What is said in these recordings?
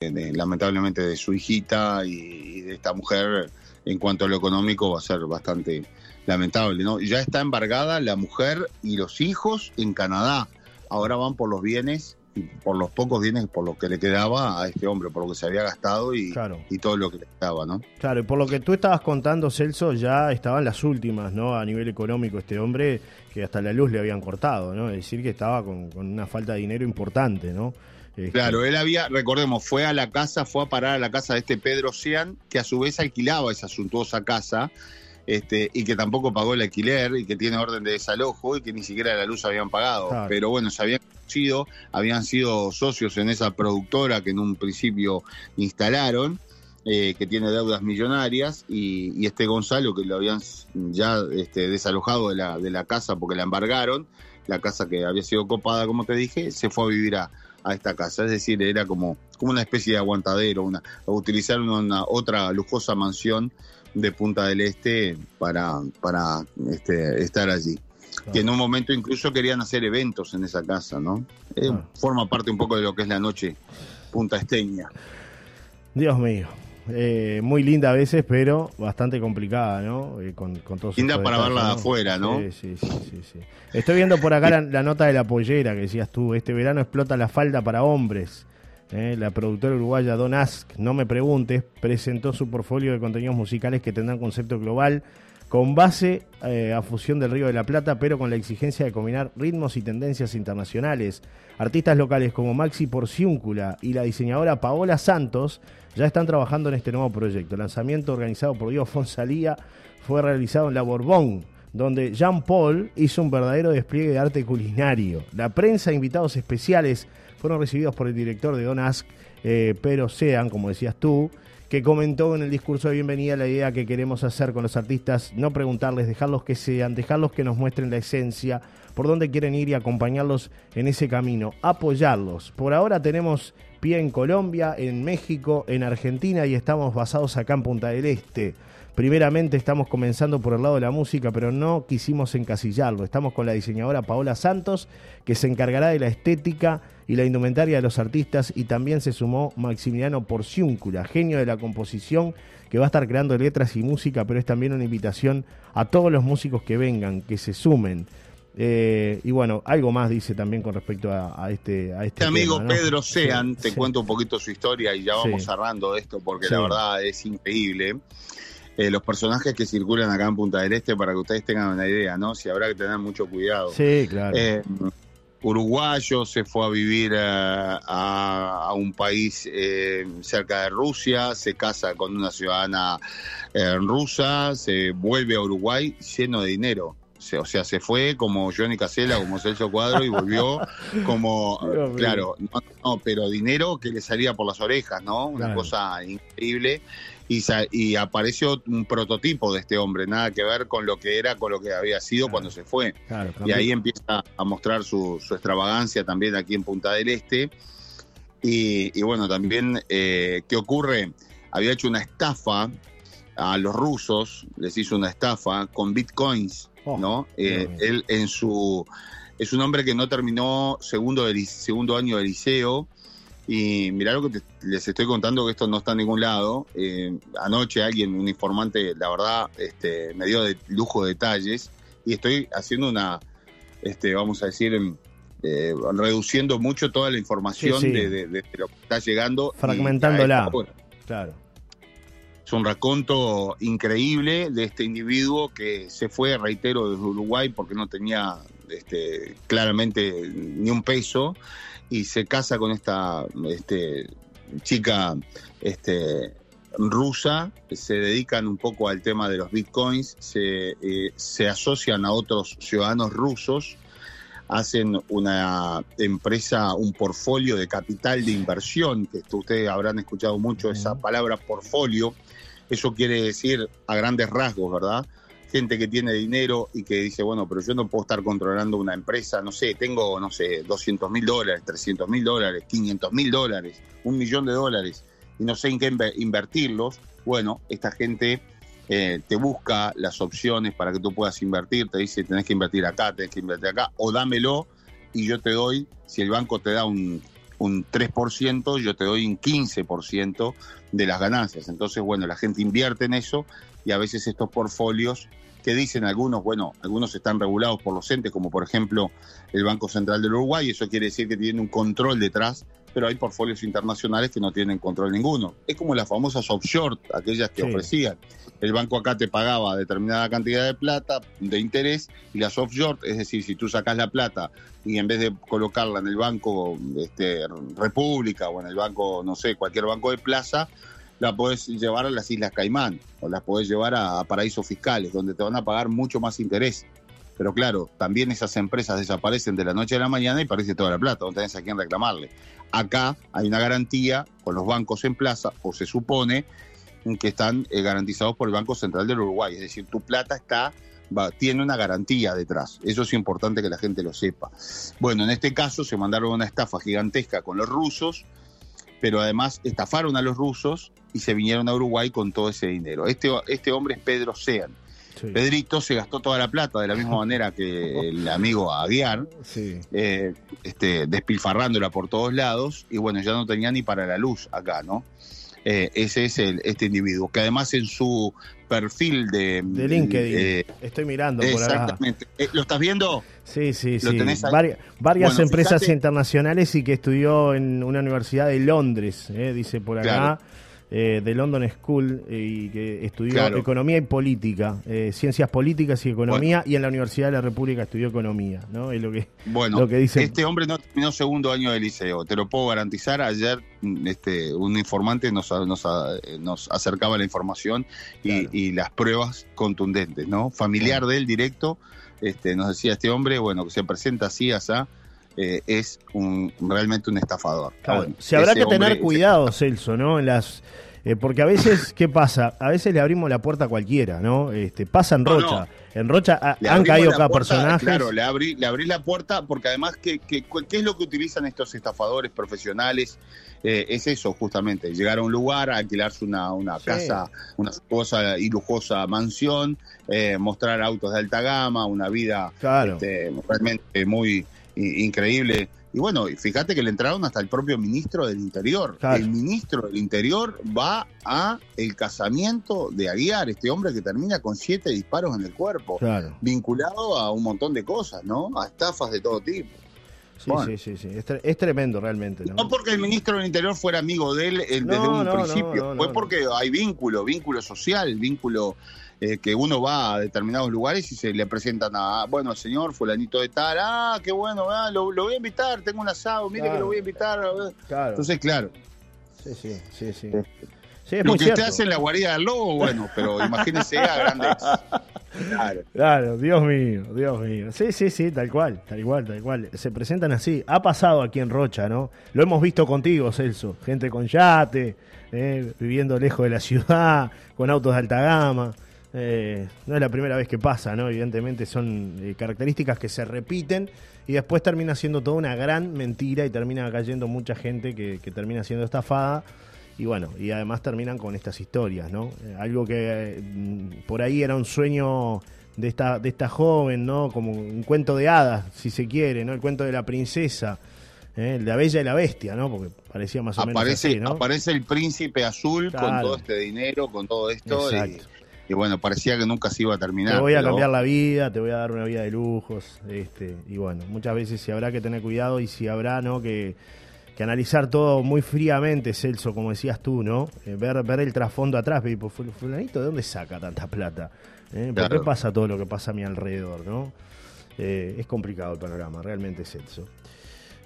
lamentablemente de su hijita y, de esta mujer en cuanto a lo económico va a ser bastante lamentable, ¿no? Ya está embargada la mujer y los hijos en Canadá. Ahora van por los bienes y por los pocos bienes por lo que le quedaba a este hombre, por lo que se había gastado y, y todo lo que le quedaba, ¿no? Claro, y por lo que tú estabas contando, Celso, ya estaban las últimas, ¿no? A nivel económico, este hombre que hasta la luz le habían cortado, ¿no? Es decir, que estaba con, una falta de dinero importante, ¿no? Este, claro, él había, recordemos, fue a la casa, fue a parar a la casa de este Pedro Sean, que a su vez alquilaba esa suntuosa casa, este, y que tampoco pagó el alquiler, y que tiene orden de desalojo, y que ni siquiera la luz habían pagado. Pero bueno, se habían conocido, habían sido socios en esa productora que en un principio instalaron. Eh, que tiene deudas millonarias y, este Gonzalo que lo habían ya este, desalojado de la, de la casa porque la embargaron, la casa que había sido copada como te dije, se fue a vivir a, a esta casa. Es decir, era como, como una especie de aguantadero, una, utilizaron una otra lujosa mansión de Punta del Este para, para este, estar allí. Que en un momento incluso querían hacer eventos en esa casa, ¿no? Eh, forma parte un poco de lo que es la noche punta esteña. Dios mío. Eh, muy linda a veces, pero bastante complicada, ¿no? Eh, con, con linda para verla de afuera, ¿no? Sí, sí, sí, sí, Estoy viendo por acá la, nota de la pollera que decías tú. Este verano explota la falda para hombres. Eh, la productora uruguaya Don Ask, no me preguntes, presentó su portfolio de contenidos musicales que tendrán concepto global con base a fusión del Río de la Plata, pero con la exigencia de combinar ritmos y tendencias internacionales. Artistas locales como Maxi Porciúncula y la diseñadora Paola Santos ya están trabajando en este nuevo proyecto. El lanzamiento organizado por Diego Fonsalía fue realizado en la Borbón, donde Jean Paul hizo un verdadero despliegue de arte culinario. La prensa e invitados especiales fueron recibidos por el director de Don Ask, eh, Pero Sean, como decías tú, que comentó en el discurso de bienvenida la idea que queremos hacer con los artistas, no preguntarles, dejarlos que sean, dejarlos que nos muestren la esencia, por dónde quieren ir y acompañarlos en ese camino, apoyarlos. Por ahora tenemos pie en Colombia, en México, en Argentina y estamos basados acá en Punta del Este. Primeramente estamos comenzando por el lado de la música, pero no quisimos encasillarlo. Estamos con la diseñadora Paola Santos, que se encargará de la estética y la indumentaria de los artistas, y también se sumó Maximiliano Porciúncula, genio de la composición, que va a estar creando letras y música, pero es también una invitación a todos los músicos que vengan, que se sumen. Eh, y bueno, algo más dice también con respecto a, este a este, amigo Pedro Sean, te cuento un poquito su historia y ya vamos cerrando esto porque la verdad es increíble. Eh, los personajes que circulan acá en Punta del Este para que ustedes tengan una idea, ¿no? Si habrá que tener mucho cuidado. Sí, claro. Eh, uruguayo se fue a vivir a, un país cerca de Rusia, se casa con una ciudadana rusa, se vuelve a Uruguay lleno de dinero o sea, se fue como Johnny Casella, como Celso Cuadro y volvió como, claro, no, pero dinero que le salía por las orejas, ¿no? Una cosa increíble. Y, y, apareció un prototipo de este hombre, nada que ver con lo que era, con lo que había sido cuando se fue. y ahí empieza a mostrar su, extravagancia también aquí en Punta del Este. Y, bueno, también, eh, ¿qué ocurre? Había hecho una estafa a los rusos, les hizo una estafa con bitcoins Oh, ¿no? Eh, él en su es un hombre que no terminó segundo segundo año de liceo y mirá lo que les estoy contando que esto no está en ningún lado. Eh, anoche alguien, un informante, la verdad, este, me dio de lujo de detalles y estoy haciendo una, este, vamos a decir, em, eh, reduciendo mucho toda la información De, lo que está llegando. Fragmentándola. claro es un raconto increíble de este individuo que se fue, reitero, desde Uruguay porque no tenía este, claramente ni un peso y se casa con esta este, chica este, rusa, se dedican un poco al tema de los bitcoins, se, eh, se asocian a otros ciudadanos rusos hacen una empresa, un portfolio de capital de inversión, que ustedes habrán escuchado mucho esa palabra portfolio, eso quiere decir a grandes rasgos, ¿verdad? Gente que tiene dinero y que dice, bueno, pero yo no puedo estar controlando una empresa, no sé, tengo, no sé, 200 mil dólares, 300 mil dólares, 500 mil dólares, un millón de dólares, y no sé en qué invertirlos. Bueno, esta gente eh, te busca las opciones para que tú puedas invertir, te dice, tenés que invertir acá, tenés que invertir acá, o dámelo y yo te doy, si el banco te da un un 3%, yo te doy un 15% de las ganancias. Entonces, bueno, la gente invierte en eso y a veces estos portfolios que dicen algunos, bueno, algunos están regulados por los entes, como por ejemplo el Banco Central del Uruguay, eso quiere decir que tiene un control detrás, pero hay portfolios internacionales que no tienen control ninguno. Es como las famosas offshore, aquellas que ofrecían. El banco acá te pagaba determinada cantidad de plata de interés y las offshore, es decir, si tú sacas la plata y en vez de colocarla en el banco este, República o en el banco, no sé, cualquier banco de plaza, la podés llevar a las Islas Caimán o las podés llevar a, paraísos fiscales, donde te van a pagar mucho más interés. Pero claro, también esas empresas desaparecen de la noche a la mañana y parece toda la plata, no tenés a quién reclamarle. Acá hay una garantía con los bancos en plaza, o se supone que están eh, garantizados por el Banco Central del Uruguay. Es decir, tu plata está tiene una garantía detrás. Eso es importante que la gente lo sepa. Bueno, en este caso se mandaron una estafa gigantesca con los rusos, pero además estafaron a los rusos y se vinieron a Uruguay con todo ese dinero. Este, este hombre es Pedro Sean. Pedrito se gastó toda la plata de la misma manera que el amigo Aguiar, eh, este, despilfarrándola por todos lados, y bueno, ya no tenía ni para la luz acá, ¿no? Eh, ese es el, este individuo, que además en su perfil de, de LinkedIn, eh, estoy mirando por acá. Exactamente. ¿Lo estás viendo? Sí, sí, sí. varias empresas internacionales y que estudió en una universidad de Londres, dice por acá eh, de London School eh, y que estudió economía y política, eh, ciencias políticas y economía, y en la Universidad de la República estudió economía, ¿no? Es lo que, bueno, lo que dice. Este hombre no terminó segundo año de liceo, te lo puedo garantizar. Ayer mm, este, un informante nos, nos, nos acercaba la información y, las pruebas contundentes, ¿no? Familiar del directo, este, nos decía este hombre, bueno, que se presenta así, así es un, realmente un estafador. se habrá que tener cuidado, Celso, ¿no? En las eh, porque a veces, ¿qué pasa? A veces le abrimos la puerta a cualquiera, ¿no? Este, pasa en Rocha. En Rocha han caído cada personaje. Claro, le abrí, le abrí la puerta porque además, ¿qué, qué, qué es lo que utilizan estos estafadores profesionales? Eh, es eso, justamente, llegar a un lugar, alquilarse una, una casa, una lujosa y lujosa mansión, eh, mostrar autos de alta gama, una vida este, realmente muy increíble y bueno, fíjate que le entraron hasta el propio ministro del Interior. El ministro del Interior va a el casamiento de Aguiar, este hombre que termina con siete disparos en el cuerpo, vinculado a un montón de cosas, ¿no? A estafas de todo tipo. Sí, sí, sí, sí. Es, tremendo realmente. ¿no? no porque el ministro del Interior fuera amigo de él desde un principio, fue porque hay vínculo, vínculo social, vínculo eh, que uno va a determinados lugares y se le presentan a, bueno, señor fulanito de tal, ah, qué bueno, ah, lo, voy a invitar, tengo un asado, mire que lo voy a invitar. Entonces, claro. Sí, sí, sí, sí. Eh, lo que usted hace en la guarida del lobo, bueno, pero imagínese a grandes. Claro. claro, Dios mío, Dios mío. Sí, sí, sí, tal cual, tal cual, tal cual. Se presentan así. Ha pasado aquí en Rocha, ¿no? Lo hemos visto contigo, Celso. Gente con yate, eh, viviendo lejos de la ciudad, con autos de alta gama. Eh, no es la primera vez que pasa, ¿no? Evidentemente son eh, características que se repiten y después termina siendo toda una gran mentira y termina cayendo mucha gente que, termina siendo estafada y bueno, y además terminan con estas historias, ¿no? Eh, algo que por ahí era un sueño de esta, de esta joven, ¿no? Como un cuento de hadas, si se quiere, ¿no? El cuento de la princesa. El de la Bella y la Bestia, ¿no? Porque parecía más o menos así, ¿no? Aparece el príncipe azul con todo este dinero, con todo esto. Y y bueno, parecía que nunca se iba a terminar. Te voy a cambiar la vida, te voy a dar una vida de lujos, este, y bueno, muchas veces si habrá que tener cuidado y si habrá, ¿no? Que, analizar todo muy fríamente, Celso, como decías tú, ¿no? Eh, ver, ver el trasfondo atrás, pero fulanito, ¿de dónde saca tanta plata? ¿Eh? ¿Por qué pasa todo lo que pasa a mi alrededor, no? Eh, es complicado el panorama, realmente, Celso.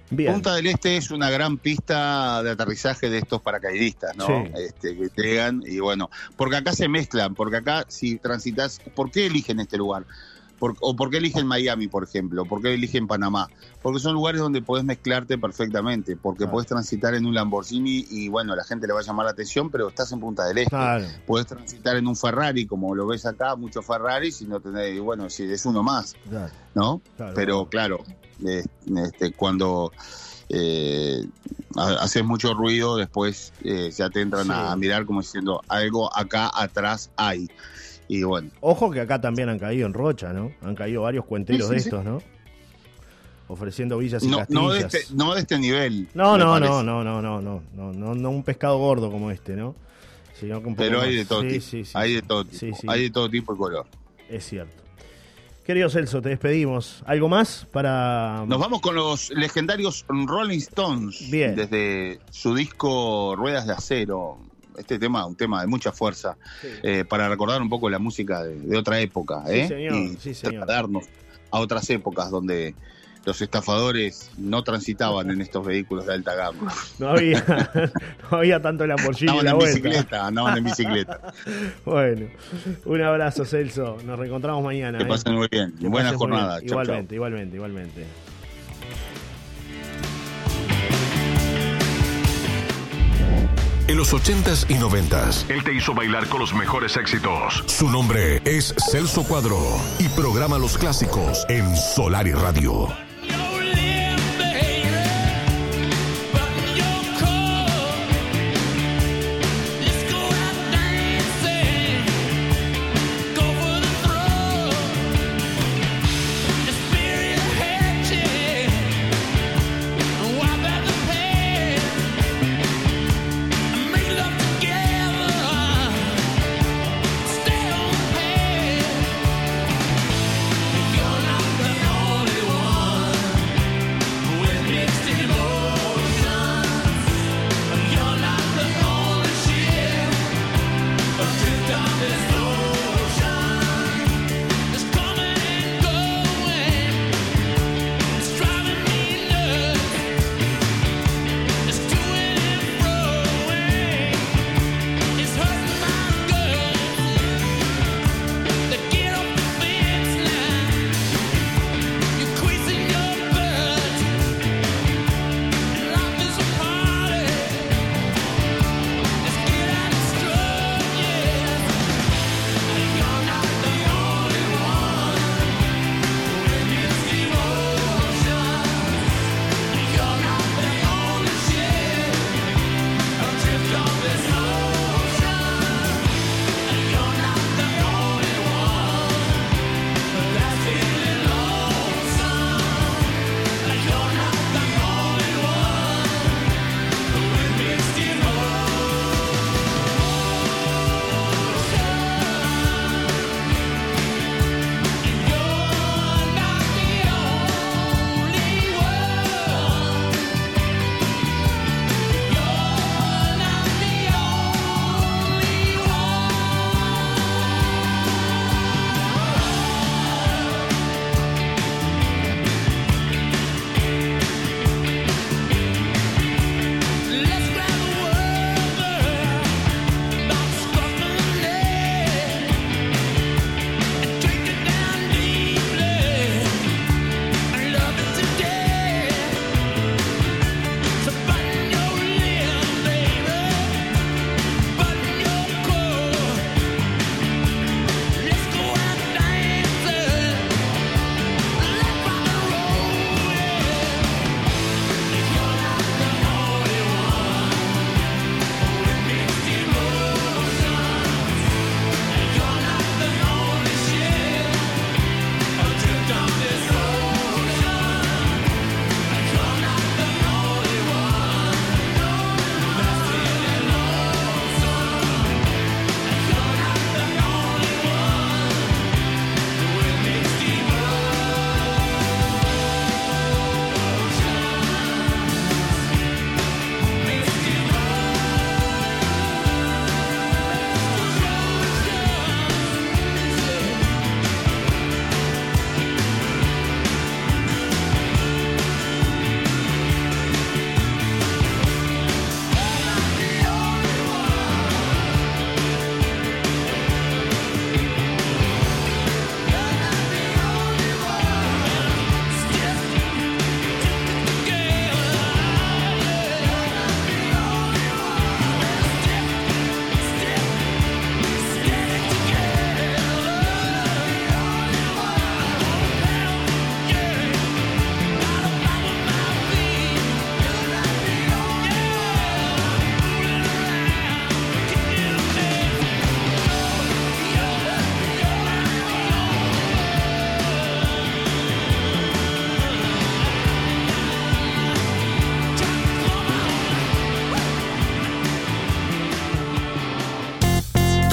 Punta del Este es una gran pista de aterrizaje de estos paracaidistas, ¿no? Este, que llegan y bueno, porque acá se mezclan, porque acá si transitas, ¿por qué eligen este lugar? ¿O por qué eligen Miami, por ejemplo? ¿Por qué eligen Panamá? Porque son lugares donde podés mezclarte perfectamente, porque podés transitar en un Lamborghini y bueno, la gente le va a llamar la atención, pero estás en Punta del Este. Claro. Podés transitar en un Ferrari, como lo ves acá, muchos Ferraris, y no tenés, bueno, si es uno más, ¿no? pero claro, este, cuando eh, haces mucho ruido, después eh, ya te entran a mirar como diciendo algo acá atrás hay. Y bueno. Ojo que acá también han caído en Rocha, ¿no? Han caído varios cuenteros de estos, ¿no? ofreciendo villas y No, castillas. no, de este, no de este nivel. No, no, no, no, no, no, no, no, no, no un pescado gordo como este, ¿no? Sino que un poco Pero hay de todo sí, tipo. hay de todo tipo. Sí, sí, Hay de todo tipo y color. es cierto. Querido Celso, te despedimos. ¿Algo más para...? Nos vamos con los legendarios Rolling Stones. Bien. Desde su disco Ruedas de Acero. Este tema, un tema de mucha fuerza. Sí. eh, para recordar un poco la música de, de otra época. Sí, ¿eh? señor, y sí, señor. trasladarnos a otras épocas donde los estafadores no transitaban en estos vehículos de alta gama. No había, no había tanto Lamborghini Andaban la en vuelta. bicicleta, andaban en bicicleta. Bueno, un abrazo, Celso. Nos reencontramos mañana. Que ¿eh? pasen muy bien. Que Buena pases muy jornada. bien. Chau, chau. Igualmente, igualmente, En los 80s y 90s, Él te hizo bailar con los mejores éxitos. su nombre es Celso Cuadro y programa los clásicos en Solar y Radio.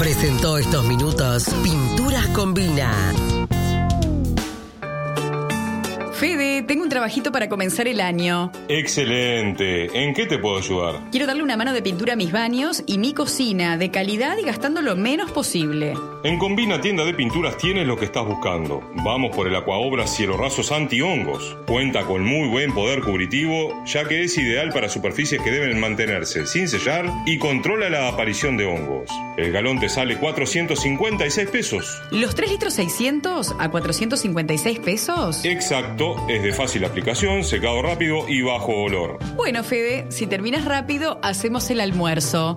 Presentó estos minutos Pinturas Combina. Fede, tengo un trabajito para comenzar el año. Excelente. ¿En qué te puedo ayudar? Quiero darle una mano de pintura a mis baños y mi cocina, de calidad y gastando lo menos posible. En Combina Tienda de Pinturas tienes lo que estás buscando. Vamos por el Aquaobra Cielo Rasos Anti-Hongos. Cuenta con muy buen poder cubritivo, ya que es ideal para superficies que deben mantenerse sin sellar y controla la aparición de hongos. El galón te sale 456 pesos. ¿Los 3 litros 600 a 456 pesos? Exacto, es de fácil aplicación, secado rápido y bajo olor. Bueno, Fede, si terminas rápido, hacemos el almuerzo.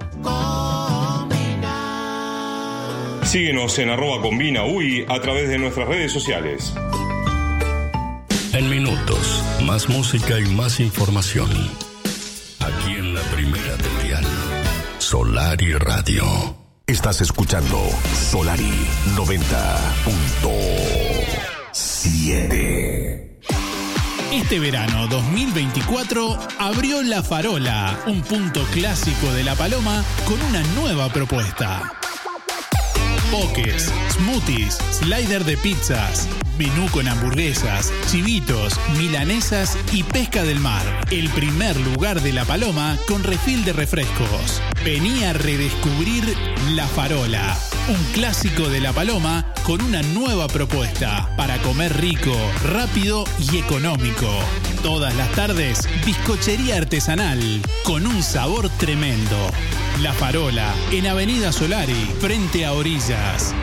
Síguenos en arroba combina UI a través de nuestras redes sociales. En minutos, más música y más información. Aquí en la primera del dial, Solari Radio. Estás escuchando Solari 90.7. Este verano 2024 abrió La Farola, un punto clásico de La Paloma con una nueva propuesta. Pokés, smoothies, slider de pizzas, menú con hamburguesas, chivitos, milanesas y pesca del mar. El primer lugar de La Paloma con refil de refrescos. Venía a redescubrir La Farola, un clásico de La Paloma con una nueva propuesta para comer rico, rápido y económico. Todas las tardes, bizcochería artesanal con un sabor tremendo. La Farola, en Avenida Solari, frente a Orillas.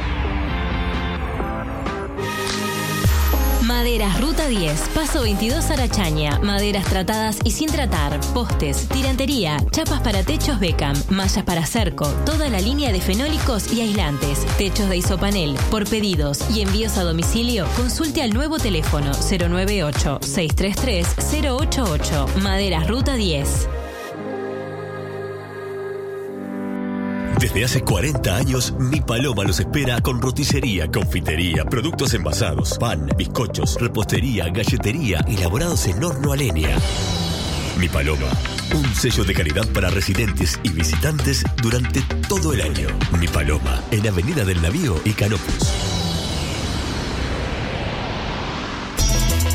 Maderas Ruta 10, Paso 22 Arachaña. Maderas tratadas y sin tratar. Postes, tirantería, chapas para techos Beckham, mallas para cerco, toda la línea de fenólicos y aislantes. Techos de isopanel. Por pedidos y envíos a domicilio, consulte al nuevo teléfono 098-633-088. Maderas Ruta 10. Desde hace 40 años, Mi Paloma los espera con roticería, confitería, productos envasados, pan, bizcochos, repostería, galletería, elaborados en horno a leña. Mi Paloma, un sello de calidad para residentes y visitantes durante todo el año. Mi Paloma, en Avenida del Navío y Canopus.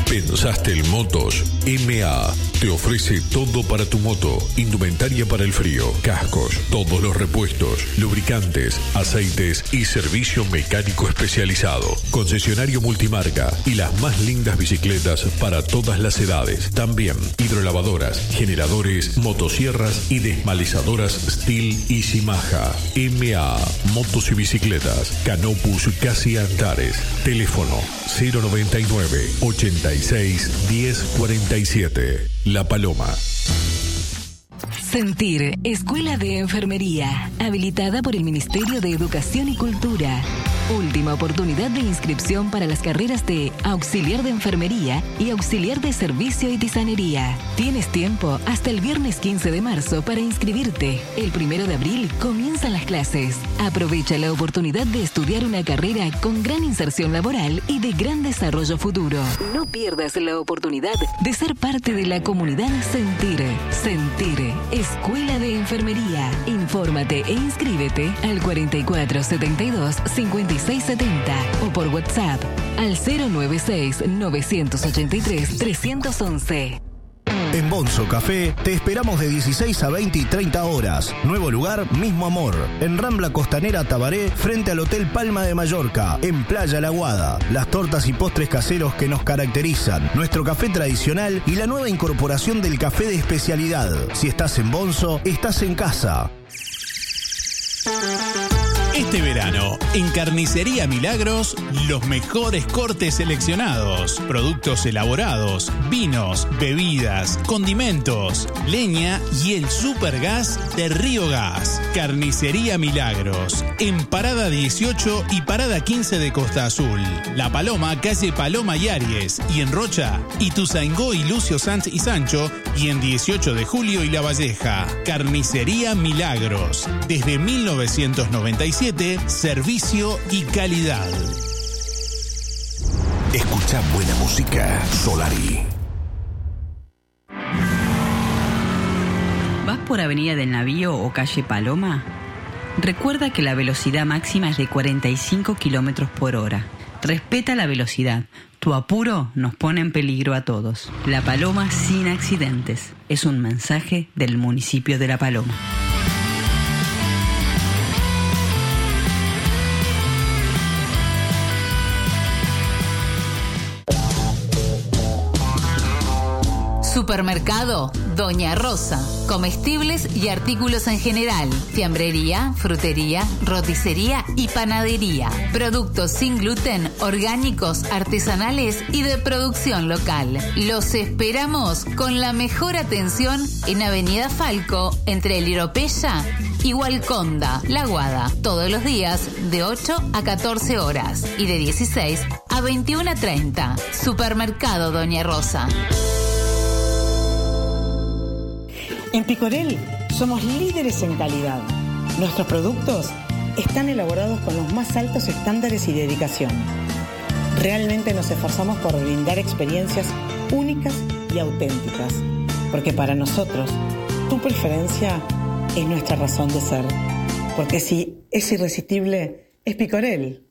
¿Pensaste el Motos? MA te ofrece todo para tu moto, indumentaria para el frío, cascos, todos los repuestos, lubricantes, aceites y servicio mecánico especializado. Concesionario multimarca y las más lindas bicicletas para todas las edades. También hidrolavadoras, generadores, motosierras y desmalizadoras Steel y Simaja. MA Motos y Bicicletas. Canopus Casi Antares. Teléfono 099 86 10 47. La Paloma. Sentir, Escuela de Enfermería, habilitada por el Ministerio de Educación y Cultura. Última oportunidad de inscripción para las carreras de auxiliar de enfermería y auxiliar de servicio y tisanería. Tienes tiempo hasta el viernes 15 de marzo para inscribirte. El primero de abril comienzan las clases. Aprovecha la oportunidad de estudiar una carrera con gran inserción laboral y de gran desarrollo futuro. No pierdas la oportunidad de ser parte de la comunidad Sentir. Sentir, Escuela de Enfermería. Infórmate e inscríbete al 4472 56 670 o por WhatsApp al 096-983-311. En Bonzo Café te esperamos de 16 a 20 y 30 horas. Nuevo lugar, mismo amor. En Rambla Costanera Tabaré, frente al Hotel Palma de Mallorca, en Playa La Guada. Las tortas y postres caseros que nos caracterizan. Nuestro café tradicional y la nueva incorporación del café de especialidad. Si estás en Bonzo, estás en casa. Este verano, en Carnicería Milagros, los mejores cortes seleccionados, productos elaborados, vinos, bebidas, condimentos, leña y el supergas de Río Gas. Carnicería Milagros, en Parada 18 y Parada 15 de Costa Azul. La Paloma, calle Paloma y Aries, y en Rocha, Ituzaingó y Lucio Sanz y Sancho, y en 18 de Julio y La Valleja. Carnicería Milagros, desde 1997 servicio y calidad. Escucha buena música, Solari. ¿Vas por Avenida del Navío o calle Paloma? Recuerda que la velocidad máxima es de 45 kilómetros por hora. Respeta la velocidad. Tu apuro nos pone en peligro a todos. La Paloma sin accidentes. Es un mensaje del municipio de La Paloma. Supermercado Doña Rosa. Comestibles y artículos en general. Fiambrería, frutería, roticería y panadería. Productos sin gluten, orgánicos, artesanales y de producción local. Los esperamos con la mejor atención en Avenida Falco, entre el Iropeya y Hualconda, La Guada. Todos los días de 8 a 14 horas y de 16 a 21 a 30. Supermercado Doña Rosa. En Picorel somos líderes en calidad. Nuestros productos están elaborados con los más altos estándares y dedicación. Realmente nos esforzamos por brindar experiencias únicas y auténticas, porque para nosotros tu preferencia es nuestra razón de ser. Porque si es irresistible, es Picorel.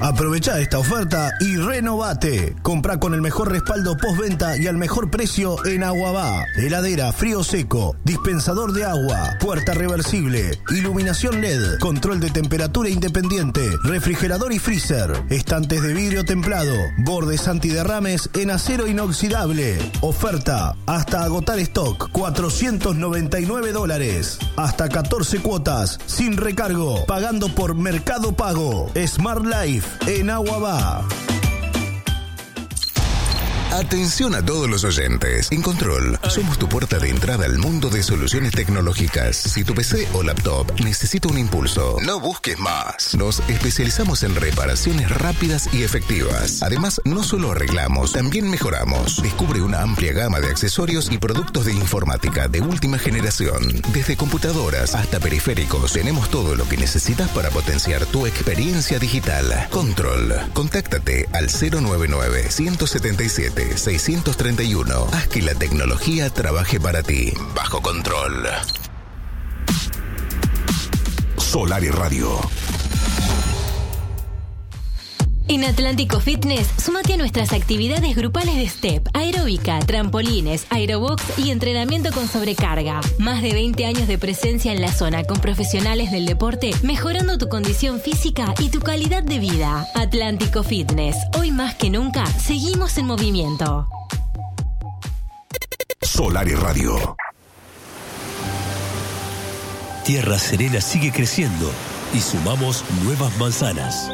Aprovecha esta oferta y renovate. Compra con el mejor respaldo postventa y al mejor precio en Aguabá. Heladera, frío seco, dispensador de agua, puerta reversible, iluminación LED, control de temperatura independiente, refrigerador y freezer, estantes de vidrio templado, bordes antiderrames en acero inoxidable. Oferta hasta agotar stock, 499 dólares. Hasta 14 cuotas, sin recargo, pagando por Mercado Pago. Smart Life en Aguabá. Atención a todos los oyentes. En Control, somos tu puerta de entrada al mundo de soluciones tecnológicas. Si tu PC o laptop necesita un impulso, no busques más. Nos especializamos en reparaciones rápidas y efectivas. Además, no solo arreglamos, también mejoramos. Descubre una amplia gama de accesorios y productos de informática de última generación. Desde computadoras hasta periféricos, tenemos todo lo que necesitas para potenciar tu experiencia digital. Control. Contáctate al 099 177 631. Haz que la tecnología trabaje para ti. Bajo control. Solar y Radio. En Atlántico Fitness, sumate a nuestras actividades grupales de step, aeróbica, trampolines, aerobox y entrenamiento con sobrecarga. Más de 20 años de presencia en la zona con profesionales del deporte, mejorando tu condición física y tu calidad de vida. Atlántico Fitness, hoy más que nunca, seguimos en movimiento. Solar y Radio. Tierra Serena sigue creciendo y sumamos nuevas manzanas.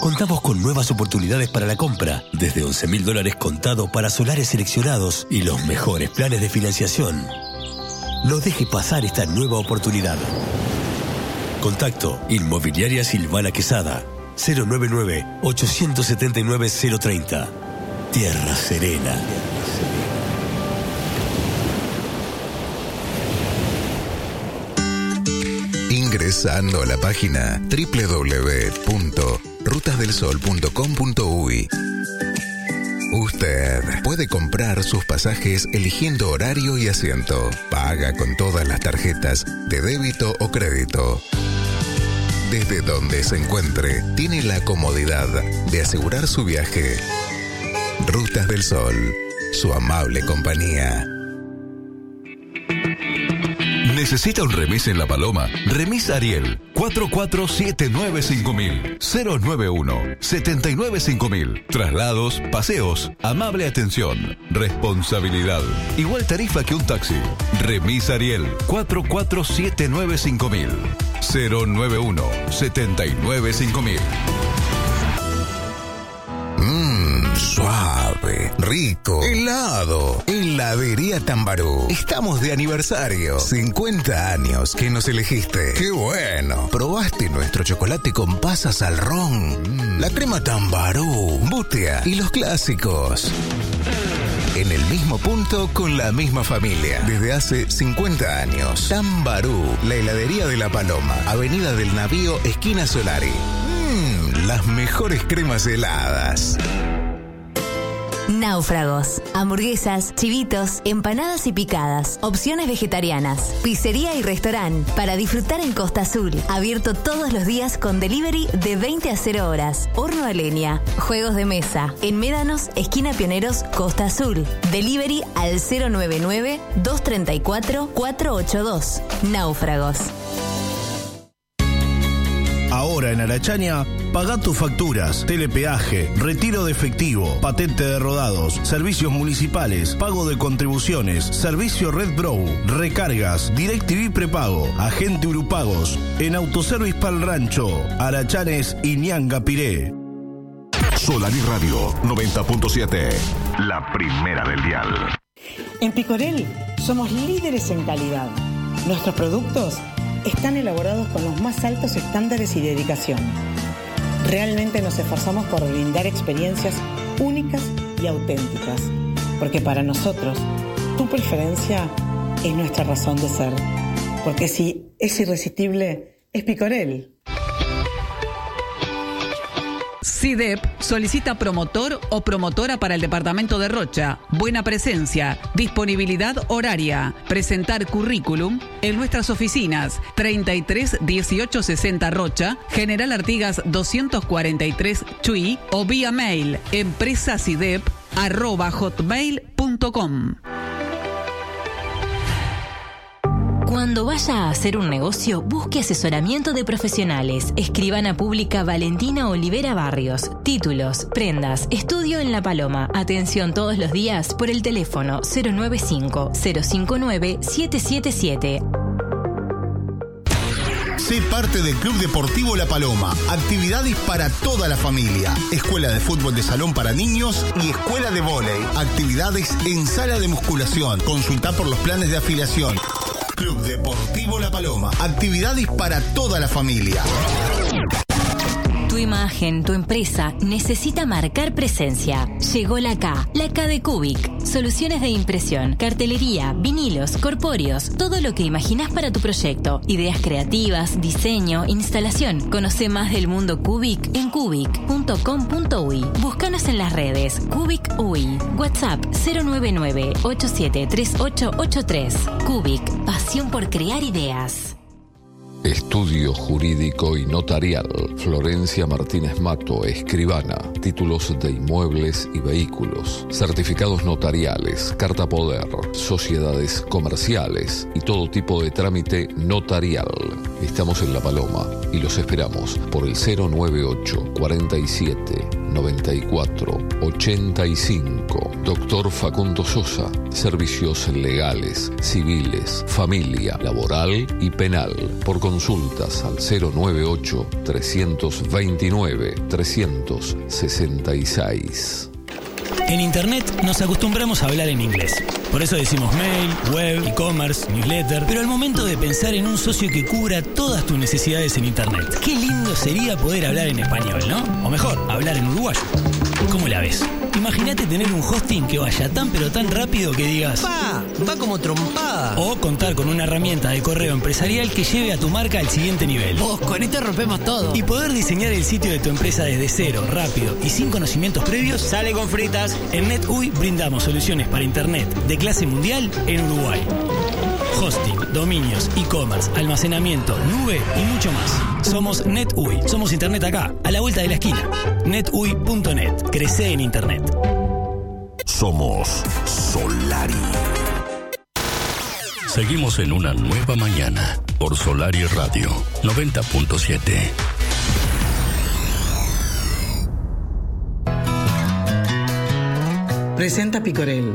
Contamos con nuevas oportunidades para la compra, desde 11 mil dólares contado para solares seleccionados y los mejores planes de financiación. No deje pasar esta nueva oportunidad. Contacto Inmobiliaria Silvana Quesada 099-879-030. Tierra Serena. Ingresando a la página www.rutasdelsol.com.uy. Usted puede comprar sus pasajes eligiendo horario y asiento. Paga con todas las tarjetas de débito o crédito. Desde donde se encuentre, tiene la comodidad de asegurar su viaje. Rutas del Sol, su amable compañía. ¿Necesita un remis en La Paloma? Remis Ariel 44795000 091 795.000 Traslados, paseos, amable atención, responsabilidad. Igual tarifa que un taxi. Remis Ariel 44795000 091 795.000 rico, helado. Heladería Tambarú. Estamos de aniversario. 50 años que nos elegiste. Qué bueno. Probaste nuestro chocolate con pasas al ron. La crema Tambarú, Butea y los clásicos. En el mismo punto con la misma familia. Desde hace 50 años. Tambarú, la heladería de la Paloma. Avenida del Navío, esquina Solari. Mmm, las mejores cremas heladas. Náufragos. Hamburguesas, chivitos, empanadas y picadas. Opciones vegetarianas. Pizzería y restaurante. Para disfrutar en Costa Azul. Abierto todos los días con delivery de 20 a 0 horas. Horno a leña. Juegos de mesa. En Médanos, esquina Pioneros, Costa Azul. Delivery al 099-234-482. Náufragos. Ahora en Arachaña, paga tus facturas, telepeaje, retiro de efectivo, patente de rodados, servicios municipales, pago de contribuciones, servicio Red Brow, recargas, DirecTV prepago, agente Urupagos, en Autoservice Pal Rancho, Arachanes y Ñanga Piré. Solar y Radio 90.7. La primera del dial. En Picorel somos líderes en calidad. Nuestros productos están elaborados con los más altos estándares y dedicación. Realmente nos esforzamos por brindar experiencias únicas y auténticas, porque para nosotros tu preferencia es nuestra razón de ser. Porque si es irresistible, es Picorel. CIDEP solicita promotor o promotora para el departamento de Rocha. Buena presencia, disponibilidad horaria, presentar currículum en nuestras oficinas 33 18 60 Rocha, General Artigas 243 Chuy o vía mail empresacidep arroba hotmail.com. Cuando vaya a hacer un negocio, busque asesoramiento de profesionales. Escribana Pública Valentina Olivera Barrios. Títulos, prendas, estudio en La Paloma. Atención todos los días por el teléfono 095-059-777. Sé parte del Club Deportivo La Paloma. Actividades para toda la familia. Escuela de fútbol de salón para niños y escuela de vóley. Actividades en sala de musculación. Consulta por los planes de afiliación. Club Deportivo La Paloma. Actividades para toda la familia. Tu imagen, tu empresa necesita marcar presencia. Llegó la K, la K de Cubic. Soluciones de impresión, cartelería, vinilos, corpóreos, todo lo que imaginas para tu proyecto. Ideas creativas, diseño, instalación. Conoce más del mundo Cubic en cubic.com.uy. Búscanos en las redes Cubic UI. WhatsApp 099-873883. Cubic, pasión por crear ideas. Estudio Jurídico y Notarial. Florencia Martínez Mato, escribana. Títulos de inmuebles y vehículos. Certificados notariales, carta poder, sociedades comerciales y todo tipo de trámite notarial. Estamos en La Paloma y los esperamos por el 098 47 94 85. Doctor Facundo Sosa. Servicios legales, civiles, familia, laboral y penal. Por consultas al 098 329 366. En Internet nos acostumbramos a hablar en inglés. Por eso decimos mail, web, e-commerce, newsletter. Pero al momento de pensar en un socio que cubra todas tus necesidades en Internet, qué lindo sería poder hablar en español, ¿no? O mejor, hablar en uruguayo. ¿Cómo la ves? Imagínate tener un hosting que vaya tan pero tan rápido que digas... ¡Pa! Va como trompada. O contar con una herramienta de correo empresarial que lleve a tu marca al siguiente nivel. Vos, con esto rompemos todo. Y poder diseñar el sitio de tu empresa desde cero, rápido y sin conocimientos previos. Sale con fritas. En NetUI brindamos soluciones para Internet de clase mundial en Uruguay. Hosting, dominios, e-commerce, almacenamiento, nube y mucho más. Somos NetUI. Somos Internet acá, a la vuelta de la esquina. netui.net. Crece en Internet. Somos Solari. Seguimos en una nueva mañana por Solari Radio 90.7. Presenta Picorel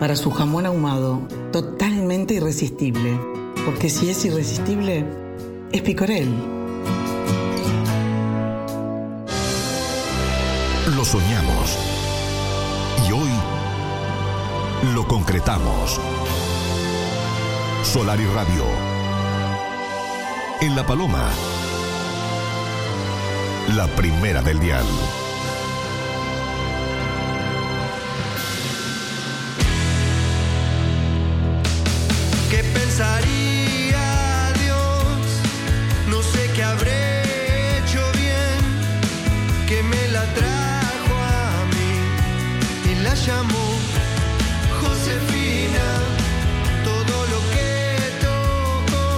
para su jamón ahumado, irresistible. Porque si es irresistible, es Picorel. Lo soñamos. Y hoy lo concretamos. Solar y Radio. En La Paloma. La primera del dial.